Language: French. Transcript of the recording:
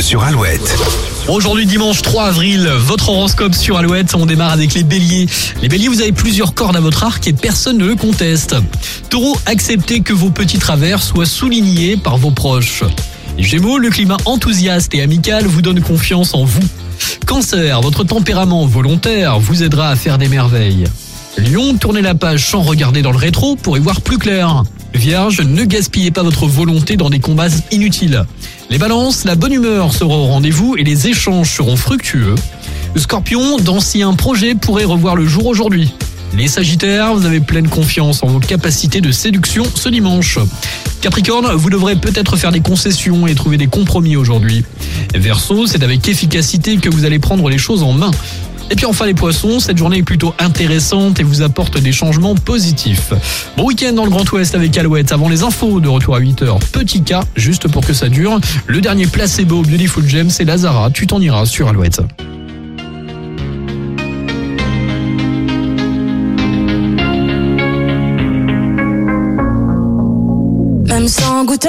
Sur Alouette. Aujourd'hui dimanche 3 avril, votre horoscope sur Alouette, on démarre avec les béliers. Les béliers, vous avez plusieurs cordes à votre arc et personne ne le conteste. Taureau, acceptez que vos petits travers soient soulignés par vos proches. Gémeaux, le climat enthousiaste et amical vous donne confiance en vous. Cancer, votre tempérament volontaire vous aidera à faire des merveilles. Lion, tournez la page sans regarder dans le rétro pour y voir plus clair. Vierge, ne gaspillez pas votre volonté dans des combats inutiles. Les balances, la bonne humeur sera au rendez-vous et les échanges seront fructueux. Scorpion, d'anciens projets pourraient revoir le jour aujourd'hui. Les Sagittaires, vous avez pleine confiance en vos capacités de séduction ce dimanche. Capricorne, vous devrez peut-être faire des concessions et trouver des compromis aujourd'hui. Verseau, c'est avec efficacité que vous allez prendre les choses en main. Et puis enfin les poissons, cette journée est plutôt intéressante et vous apporte des changements positifs. Bon week-end dans le Grand Ouest avec Alouette. Avant les infos de retour à 8h, petit cas, juste pour que ça dure. Le dernier placebo Beautiful Gem, c'est Lazara. Tu t'en iras sur Alouette. Même sans goûter,